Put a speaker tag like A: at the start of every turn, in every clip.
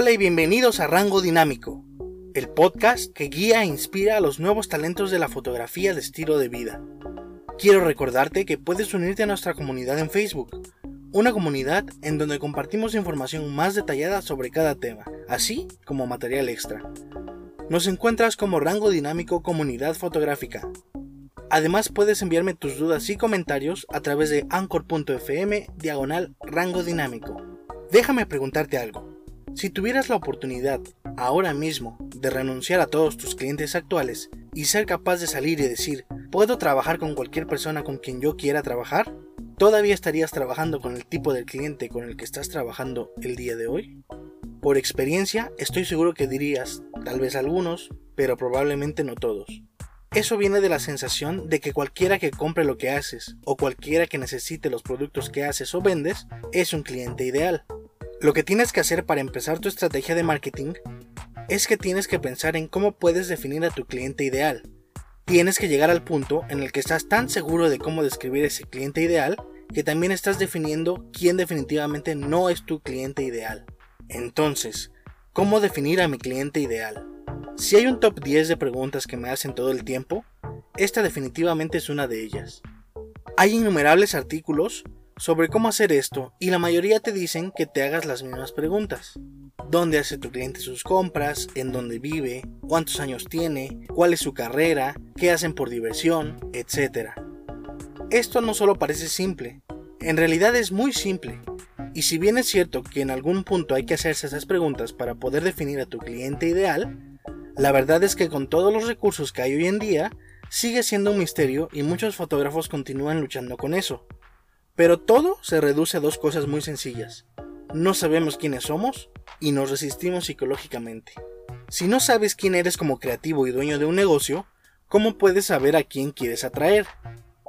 A: Hola y bienvenidos a Rango Dinámico, el podcast que guía e inspira a los nuevos talentos de la fotografía de estilo de vida. Quiero recordarte que puedes unirte a nuestra comunidad en Facebook, una comunidad en donde compartimos información más detallada sobre cada tema, así como material extra. Nos encuentras como Rango Dinámico Comunidad Fotográfica. Además puedes enviarme tus dudas y comentarios a través de anchor.fm diagonal rango dinámico. Déjame preguntarte algo. Si tuvieras la oportunidad ahora mismo de renunciar a todos tus clientes actuales y ser capaz de salir y decir, ¿puedo trabajar con cualquier persona con quien yo quiera trabajar? ¿Todavía estarías trabajando con el tipo de cliente con el que estás trabajando el día de hoy? Por experiencia, estoy seguro que dirías, tal vez algunos, pero probablemente no todos. Eso viene de la sensación de que cualquiera que compre lo que haces o cualquiera que necesite los productos que haces o vendes es un cliente ideal. Lo que tienes que hacer para empezar tu estrategia de marketing es que tienes que pensar en cómo puedes definir a tu cliente ideal. Tienes que llegar al punto en el que estás tan seguro de cómo describir ese cliente ideal que también estás definiendo quién definitivamente no es tu cliente ideal. Entonces, ¿cómo definir a mi cliente ideal? Si hay un top 10 de preguntas que me hacen todo el tiempo, esta definitivamente es una de ellas. Hay innumerables artículos sobre cómo hacer esto y la mayoría te dicen que te hagas las mismas preguntas. ¿Dónde hace tu cliente sus compras? ¿En dónde vive? ¿Cuántos años tiene? ¿Cuál es su carrera? ¿Qué hacen por diversión? Etcétera. Esto no solo parece simple, en realidad es muy simple. Y si bien es cierto que en algún punto hay que hacerse esas preguntas para poder definir a tu cliente ideal, la verdad es que con todos los recursos que hay hoy en día, sigue siendo un misterio y muchos fotógrafos continúan luchando con eso. Pero todo se reduce a dos cosas muy sencillas. No sabemos quiénes somos y nos resistimos psicológicamente. Si no sabes quién eres como creativo y dueño de un negocio, ¿cómo puedes saber a quién quieres atraer?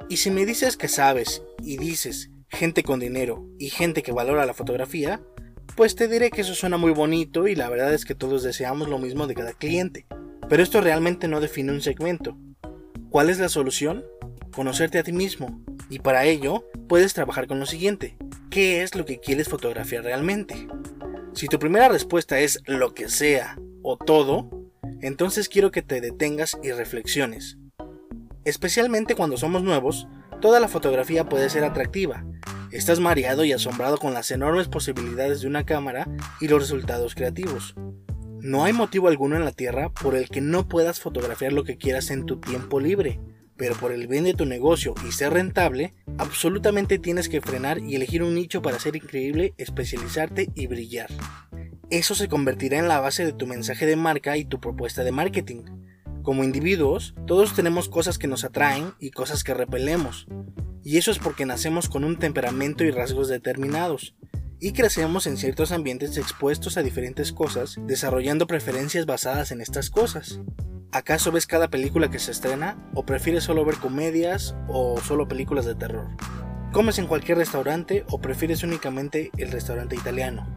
A: Y si me dices que sabes y dices gente con dinero y gente que valora la fotografía, pues te diré que eso suena muy bonito y la verdad es que todos deseamos lo mismo de cada cliente. Pero esto realmente no define un segmento. ¿Cuál es la solución? Conocerte a ti mismo. Y para ello, puedes trabajar con lo siguiente. ¿Qué es lo que quieres fotografiar realmente? Si tu primera respuesta es lo que sea o todo, entonces quiero que te detengas y reflexiones. Especialmente cuando somos nuevos, toda la fotografía puede ser atractiva. Estás mareado y asombrado con las enormes posibilidades de una cámara y los resultados creativos. No hay motivo alguno en la Tierra por el que no puedas fotografiar lo que quieras en tu tiempo libre pero por el bien de tu negocio y ser rentable, absolutamente tienes que frenar y elegir un nicho para ser increíble, especializarte y brillar. Eso se convertirá en la base de tu mensaje de marca y tu propuesta de marketing. Como individuos, todos tenemos cosas que nos atraen y cosas que repelemos, y eso es porque nacemos con un temperamento y rasgos determinados, y crecemos en ciertos ambientes expuestos a diferentes cosas, desarrollando preferencias basadas en estas cosas. ¿Acaso ves cada película que se estrena? ¿O prefieres solo ver comedias o solo películas de terror? ¿Comes en cualquier restaurante o prefieres únicamente el restaurante italiano?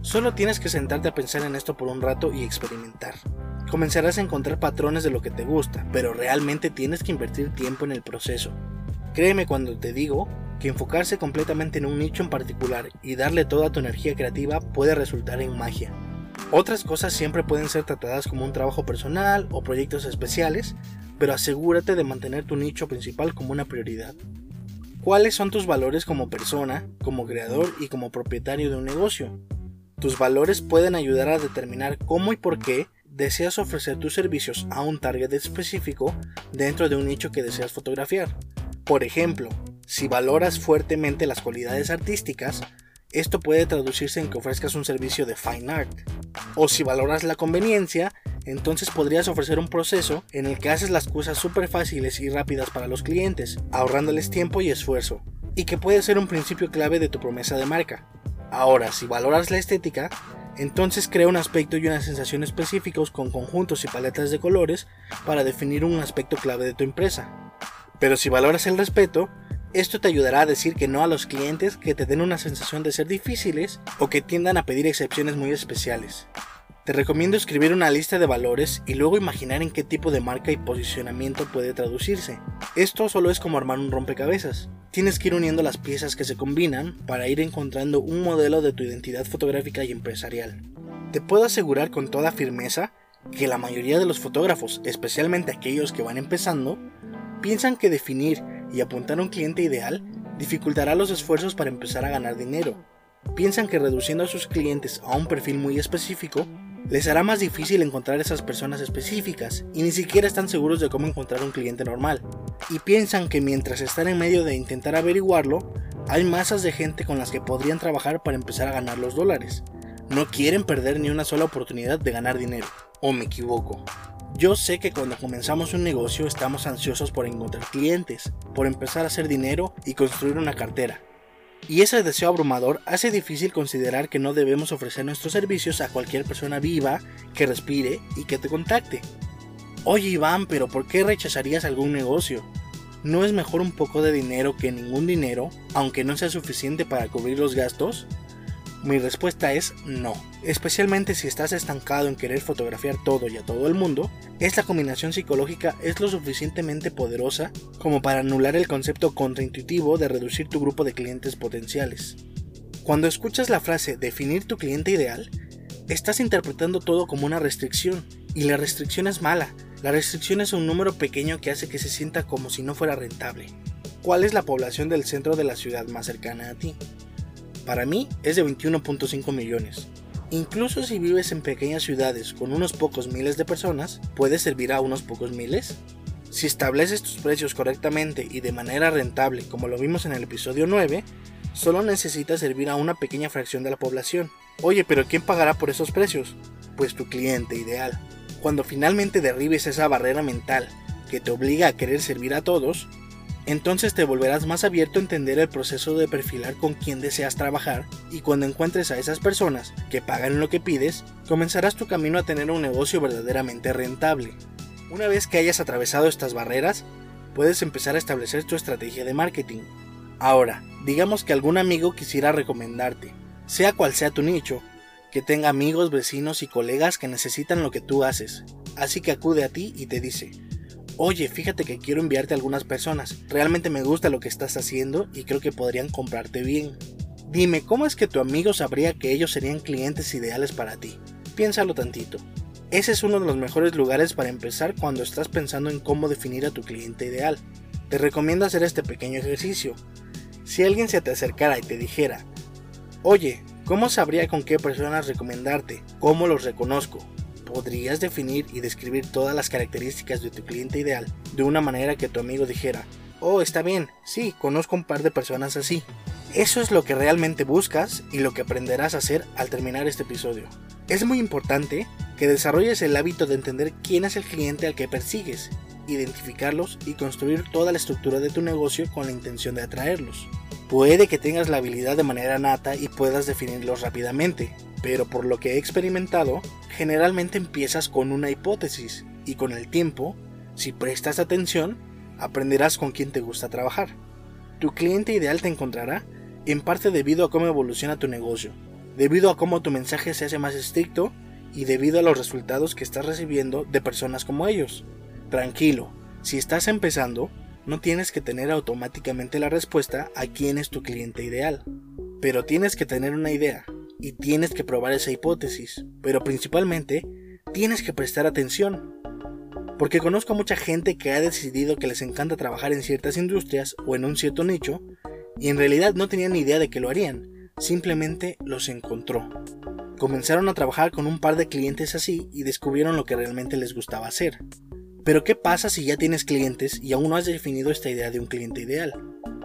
A: Solo tienes que sentarte a pensar en esto por un rato y experimentar. Comenzarás a encontrar patrones de lo que te gusta, pero realmente tienes que invertir tiempo en el proceso. Créeme cuando te digo que enfocarse completamente en un nicho en particular y darle toda tu energía creativa puede resultar en magia. Otras cosas siempre pueden ser tratadas como un trabajo personal o proyectos especiales, pero asegúrate de mantener tu nicho principal como una prioridad. ¿Cuáles son tus valores como persona, como creador y como propietario de un negocio? Tus valores pueden ayudar a determinar cómo y por qué deseas ofrecer tus servicios a un target específico dentro de un nicho que deseas fotografiar. Por ejemplo, si valoras fuertemente las cualidades artísticas, esto puede traducirse en que ofrezcas un servicio de fine art. O si valoras la conveniencia, entonces podrías ofrecer un proceso en el que haces las cosas súper fáciles y rápidas para los clientes, ahorrándoles tiempo y esfuerzo, y que puede ser un principio clave de tu promesa de marca. Ahora, si valoras la estética, entonces crea un aspecto y una sensación específicos con conjuntos y paletas de colores para definir un aspecto clave de tu empresa. Pero si valoras el respeto, esto te ayudará a decir que no a los clientes que te den una sensación de ser difíciles o que tiendan a pedir excepciones muy especiales. Te recomiendo escribir una lista de valores y luego imaginar en qué tipo de marca y posicionamiento puede traducirse. Esto solo es como armar un rompecabezas. Tienes que ir uniendo las piezas que se combinan para ir encontrando un modelo de tu identidad fotográfica y empresarial. Te puedo asegurar con toda firmeza que la mayoría de los fotógrafos, especialmente aquellos que van empezando, piensan que definir y apuntar a un cliente ideal dificultará los esfuerzos para empezar a ganar dinero. Piensan que reduciendo a sus clientes a un perfil muy específico les hará más difícil encontrar esas personas específicas y ni siquiera están seguros de cómo encontrar un cliente normal. Y piensan que mientras están en medio de intentar averiguarlo, hay masas de gente con las que podrían trabajar para empezar a ganar los dólares. No quieren perder ni una sola oportunidad de ganar dinero. ¿O me equivoco? Yo sé que cuando comenzamos un negocio estamos ansiosos por encontrar clientes, por empezar a hacer dinero y construir una cartera. Y ese deseo abrumador hace difícil considerar que no debemos ofrecer nuestros servicios a cualquier persona viva, que respire y que te contacte. Oye Iván, pero ¿por qué rechazarías algún negocio? ¿No es mejor un poco de dinero que ningún dinero, aunque no sea suficiente para cubrir los gastos? Mi respuesta es no. Especialmente si estás estancado en querer fotografiar todo y a todo el mundo, esta combinación psicológica es lo suficientemente poderosa como para anular el concepto contraintuitivo de reducir tu grupo de clientes potenciales. Cuando escuchas la frase definir tu cliente ideal, estás interpretando todo como una restricción, y la restricción es mala. La restricción es un número pequeño que hace que se sienta como si no fuera rentable. ¿Cuál es la población del centro de la ciudad más cercana a ti? Para mí es de 21.5 millones. Incluso si vives en pequeñas ciudades con unos pocos miles de personas, ¿puedes servir a unos pocos miles? Si estableces tus precios correctamente y de manera rentable, como lo vimos en el episodio 9, solo necesitas servir a una pequeña fracción de la población. Oye, pero ¿quién pagará por esos precios? Pues tu cliente ideal. Cuando finalmente derribes esa barrera mental que te obliga a querer servir a todos, entonces te volverás más abierto a entender el proceso de perfilar con quién deseas trabajar y cuando encuentres a esas personas que pagan lo que pides, comenzarás tu camino a tener un negocio verdaderamente rentable. Una vez que hayas atravesado estas barreras, puedes empezar a establecer tu estrategia de marketing. Ahora, digamos que algún amigo quisiera recomendarte, sea cual sea tu nicho, que tenga amigos, vecinos y colegas que necesitan lo que tú haces, así que acude a ti y te dice, oye, fíjate que quiero enviarte a algunas personas, realmente me gusta lo que estás haciendo y creo que podrían comprarte bien. Dime, ¿cómo es que tu amigo sabría que ellos serían clientes ideales para ti? Piénsalo tantito. Ese es uno de los mejores lugares para empezar cuando estás pensando en cómo definir a tu cliente ideal. Te recomiendo hacer este pequeño ejercicio. Si alguien se te acercara y te dijera, oye, ¿cómo sabría con qué personas recomendarte? ¿Cómo los reconozco? Podrías definir y describir todas las características de tu cliente ideal de una manera que tu amigo dijera, oh, está bien, sí, conozco un par de personas así. Eso es lo que realmente buscas y lo que aprenderás a hacer al terminar este episodio. Es muy importante que desarrolles el hábito de entender quién es el cliente al que persigues, identificarlos y construir toda la estructura de tu negocio con la intención de atraerlos. Puede que tengas la habilidad de manera nata y puedas definirlos rápidamente, pero por lo que he experimentado, generalmente empiezas con una hipótesis y con el tiempo, si prestas atención, aprenderás con quién te gusta trabajar. Tu cliente ideal te encontrará en parte debido a cómo evoluciona tu negocio, debido a cómo tu mensaje se hace más estricto y debido a los resultados que estás recibiendo de personas como ellos. Tranquilo, si estás empezando, no tienes que tener automáticamente la respuesta a quién es tu cliente ideal, pero tienes que tener una idea y tienes que probar esa hipótesis, pero principalmente tienes que prestar atención. Porque conozco a mucha gente que ha decidido que les encanta trabajar en ciertas industrias o en un cierto nicho y en realidad no tenían ni idea de que lo harían, simplemente los encontró. Comenzaron a trabajar con un par de clientes así y descubrieron lo que realmente les gustaba hacer. Pero ¿qué pasa si ya tienes clientes y aún no has definido esta idea de un cliente ideal?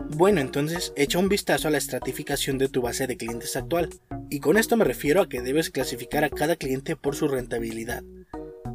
A: Bueno, entonces echa un vistazo a la estratificación de tu base de clientes actual. Y con esto me refiero a que debes clasificar a cada cliente por su rentabilidad.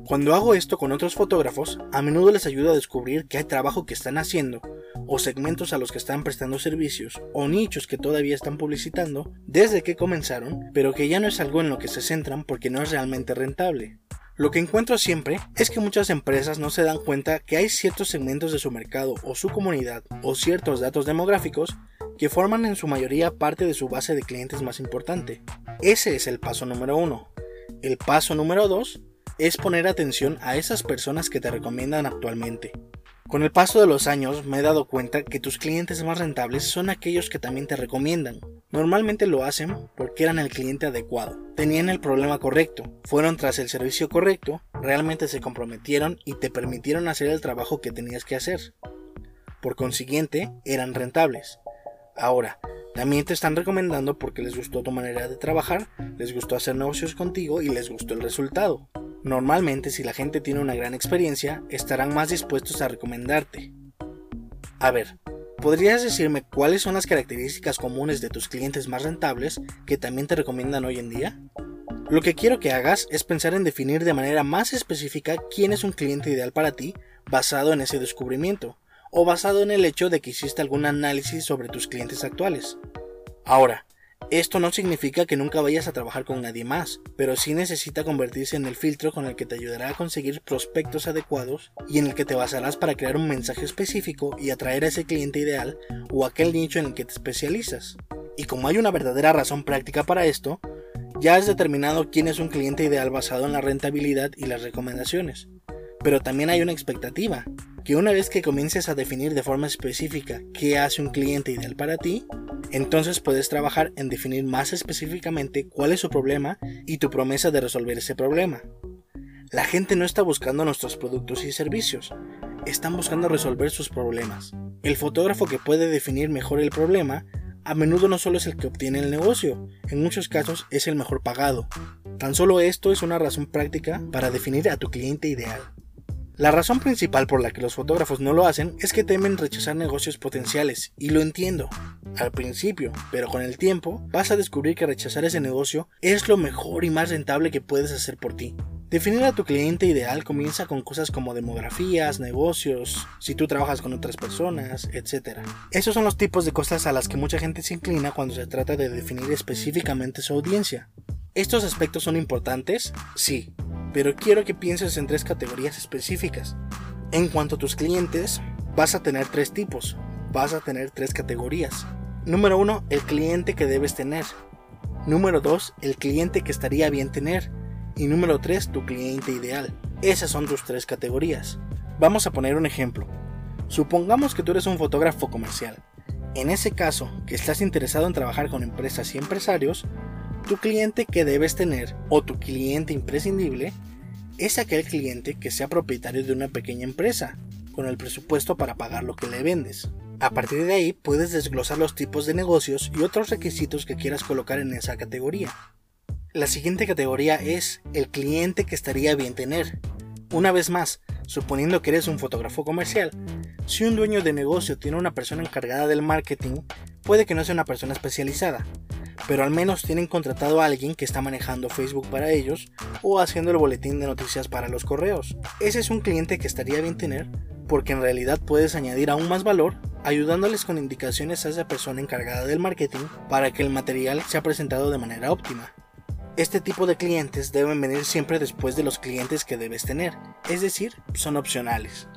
A: Cuando hago esto con otros fotógrafos, a menudo les ayuda a descubrir que hay trabajo que están haciendo, o segmentos a los que están prestando servicios, o nichos que todavía están publicitando desde que comenzaron, pero que ya no es algo en lo que se centran porque no es realmente rentable. Lo que encuentro siempre es que muchas empresas no se dan cuenta que hay ciertos segmentos de su mercado o su comunidad o ciertos datos demográficos que forman en su mayoría parte de su base de clientes más importante. Ese es el paso número uno. El paso número dos es poner atención a esas personas que te recomiendan actualmente. Con el paso de los años me he dado cuenta que tus clientes más rentables son aquellos que también te recomiendan. Normalmente lo hacen porque eran el cliente adecuado, tenían el problema correcto, fueron tras el servicio correcto, realmente se comprometieron y te permitieron hacer el trabajo que tenías que hacer. Por consiguiente, eran rentables. Ahora, también te están recomendando porque les gustó tu manera de trabajar, les gustó hacer negocios contigo y les gustó el resultado. Normalmente si la gente tiene una gran experiencia, estarán más dispuestos a recomendarte. A ver, ¿Podrías decirme cuáles son las características comunes de tus clientes más rentables que también te recomiendan hoy en día? Lo que quiero que hagas es pensar en definir de manera más específica quién es un cliente ideal para ti basado en ese descubrimiento, o basado en el hecho de que hiciste algún análisis sobre tus clientes actuales. Ahora, esto no significa que nunca vayas a trabajar con nadie más, pero sí necesita convertirse en el filtro con el que te ayudará a conseguir prospectos adecuados y en el que te basarás para crear un mensaje específico y atraer a ese cliente ideal o aquel nicho en el que te especializas. Y como hay una verdadera razón práctica para esto, ya has determinado quién es un cliente ideal basado en la rentabilidad y las recomendaciones. Pero también hay una expectativa, que una vez que comiences a definir de forma específica qué hace un cliente ideal para ti, entonces puedes trabajar en definir más específicamente cuál es su problema y tu promesa de resolver ese problema. La gente no está buscando nuestros productos y servicios, están buscando resolver sus problemas. El fotógrafo que puede definir mejor el problema a menudo no solo es el que obtiene el negocio, en muchos casos es el mejor pagado. Tan solo esto es una razón práctica para definir a tu cliente ideal. La razón principal por la que los fotógrafos no lo hacen es que temen rechazar negocios potenciales, y lo entiendo. Al principio, pero con el tiempo, vas a descubrir que rechazar ese negocio es lo mejor y más rentable que puedes hacer por ti. Definir a tu cliente ideal comienza con cosas como demografías, negocios, si tú trabajas con otras personas, etc. Esos son los tipos de cosas a las que mucha gente se inclina cuando se trata de definir específicamente su audiencia. ¿Estos aspectos son importantes? Sí, pero quiero que pienses en tres categorías específicas. En cuanto a tus clientes, vas a tener tres tipos, vas a tener tres categorías. Número uno, el cliente que debes tener. Número dos, el cliente que estaría bien tener. Y número tres, tu cliente ideal. Esas son tus tres categorías. Vamos a poner un ejemplo. Supongamos que tú eres un fotógrafo comercial. En ese caso, que estás interesado en trabajar con empresas y empresarios, tu cliente que debes tener o tu cliente imprescindible es aquel cliente que sea propietario de una pequeña empresa, con el presupuesto para pagar lo que le vendes. A partir de ahí puedes desglosar los tipos de negocios y otros requisitos que quieras colocar en esa categoría. La siguiente categoría es el cliente que estaría bien tener. Una vez más, suponiendo que eres un fotógrafo comercial, si un dueño de negocio tiene una persona encargada del marketing, puede que no sea una persona especializada, pero al menos tienen contratado a alguien que está manejando Facebook para ellos o haciendo el boletín de noticias para los correos. Ese es un cliente que estaría bien tener porque en realidad puedes añadir aún más valor ayudándoles con indicaciones a esa persona encargada del marketing para que el material sea presentado de manera óptima. Este tipo de clientes deben venir siempre después de los clientes que debes tener, es decir, son opcionales.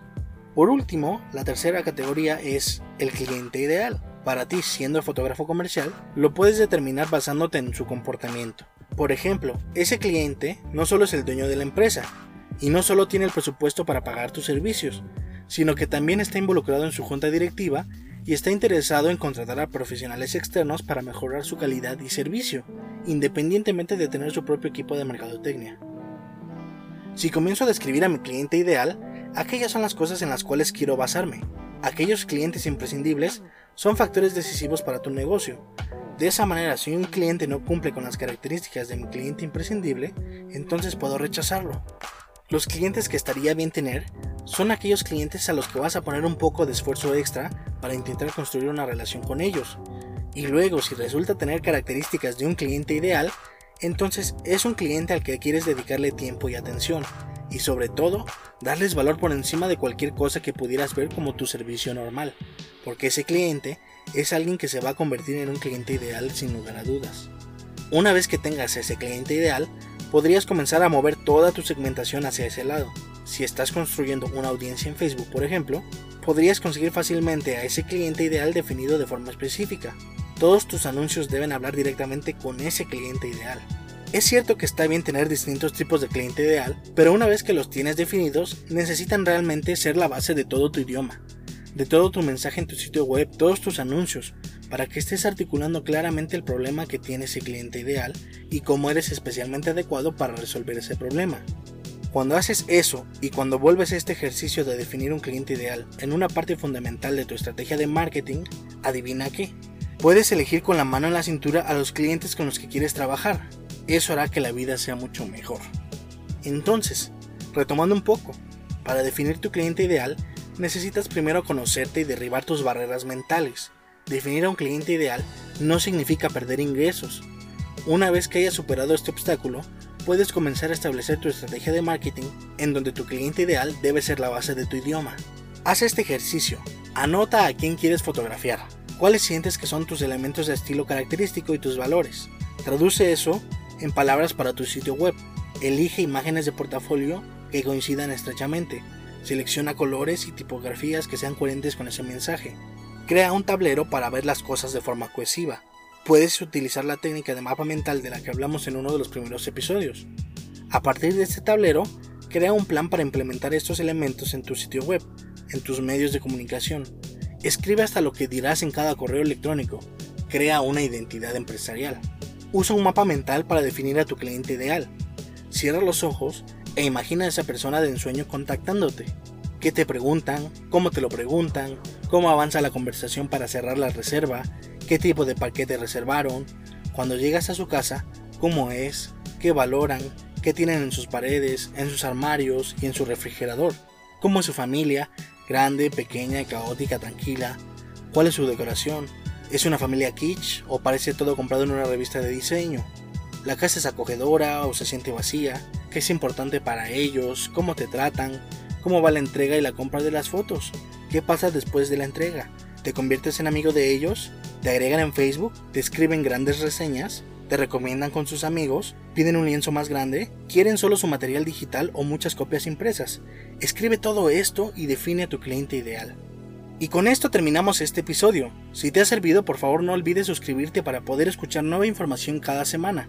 A: Por último, la tercera categoría es el cliente ideal para ti siendo fotógrafo comercial, lo puedes determinar basándote en su comportamiento. Por ejemplo, ese cliente no solo es el dueño de la empresa, y no solo tiene el presupuesto para pagar tus servicios, sino que también está involucrado en su junta directiva y está interesado en contratar a profesionales externos para mejorar su calidad y servicio, independientemente de tener su propio equipo de mercadotecnia. Si comienzo a describir a mi cliente ideal, aquellas son las cosas en las cuales quiero basarme. Aquellos clientes imprescindibles son factores decisivos para tu negocio. De esa manera, si un cliente no cumple con las características de mi cliente imprescindible, entonces puedo rechazarlo. Los clientes que estaría bien tener son aquellos clientes a los que vas a poner un poco de esfuerzo extra para intentar construir una relación con ellos. Y luego, si resulta tener características de un cliente ideal, entonces es un cliente al que quieres dedicarle tiempo y atención. Y sobre todo, darles valor por encima de cualquier cosa que pudieras ver como tu servicio normal porque ese cliente es alguien que se va a convertir en un cliente ideal sin lugar a dudas. Una vez que tengas ese cliente ideal, podrías comenzar a mover toda tu segmentación hacia ese lado. Si estás construyendo una audiencia en Facebook, por ejemplo, podrías conseguir fácilmente a ese cliente ideal definido de forma específica. Todos tus anuncios deben hablar directamente con ese cliente ideal. Es cierto que está bien tener distintos tipos de cliente ideal, pero una vez que los tienes definidos, necesitan realmente ser la base de todo tu idioma de todo tu mensaje en tu sitio web, todos tus anuncios, para que estés articulando claramente el problema que tiene ese cliente ideal y cómo eres especialmente adecuado para resolver ese problema. Cuando haces eso y cuando vuelves a este ejercicio de definir un cliente ideal en una parte fundamental de tu estrategia de marketing, adivina qué. Puedes elegir con la mano en la cintura a los clientes con los que quieres trabajar. Eso hará que la vida sea mucho mejor. Entonces, retomando un poco, para definir tu cliente ideal, necesitas primero conocerte y derribar tus barreras mentales. Definir a un cliente ideal no significa perder ingresos. Una vez que hayas superado este obstáculo, puedes comenzar a establecer tu estrategia de marketing en donde tu cliente ideal debe ser la base de tu idioma. Haz este ejercicio. Anota a quién quieres fotografiar, cuáles sientes que son tus elementos de estilo característico y tus valores. Traduce eso en palabras para tu sitio web. Elige imágenes de portafolio que coincidan estrechamente. Selecciona colores y tipografías que sean coherentes con ese mensaje. Crea un tablero para ver las cosas de forma cohesiva. Puedes utilizar la técnica de mapa mental de la que hablamos en uno de los primeros episodios. A partir de este tablero, crea un plan para implementar estos elementos en tu sitio web, en tus medios de comunicación. Escribe hasta lo que dirás en cada correo electrónico. Crea una identidad empresarial. Usa un mapa mental para definir a tu cliente ideal. Cierra los ojos e imagina a esa persona de ensueño contactándote. ¿Qué te preguntan? ¿Cómo te lo preguntan? ¿Cómo avanza la conversación para cerrar la reserva? ¿Qué tipo de paquete reservaron? Cuando llegas a su casa, ¿cómo es? ¿Qué valoran? ¿Qué tienen en sus paredes, en sus armarios y en su refrigerador? ¿Cómo es su familia? ¿Grande, pequeña, caótica, tranquila? ¿Cuál es su decoración? ¿Es una familia kitsch o parece todo comprado en una revista de diseño? ¿La casa es acogedora o se siente vacía? ¿Qué es importante para ellos? ¿Cómo te tratan? ¿Cómo va la entrega y la compra de las fotos? ¿Qué pasa después de la entrega? ¿Te conviertes en amigo de ellos? ¿Te agregan en Facebook? ¿Te escriben grandes reseñas? ¿Te recomiendan con sus amigos? ¿Piden un lienzo más grande? ¿Quieren solo su material digital o muchas copias impresas? Escribe todo esto y define a tu cliente ideal. Y con esto terminamos este episodio. Si te ha servido, por favor no olvides suscribirte para poder escuchar nueva información cada semana.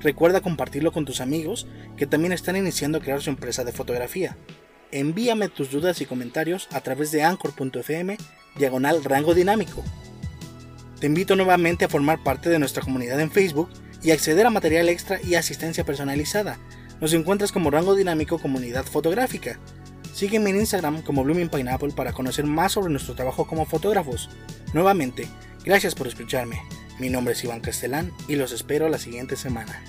A: Recuerda compartirlo con tus amigos que también están iniciando a crear su empresa de fotografía. Envíame tus dudas y comentarios a través de anchor.fm diagonal rango dinámico. Te invito nuevamente a formar parte de nuestra comunidad en Facebook y acceder a material extra y asistencia personalizada. Nos encuentras como Rango Dinámico Comunidad Fotográfica. Sígueme en Instagram como Blooming Pineapple para conocer más sobre nuestro trabajo como fotógrafos. Nuevamente, gracias por escucharme. Mi nombre es Iván Castellán y los espero la siguiente semana.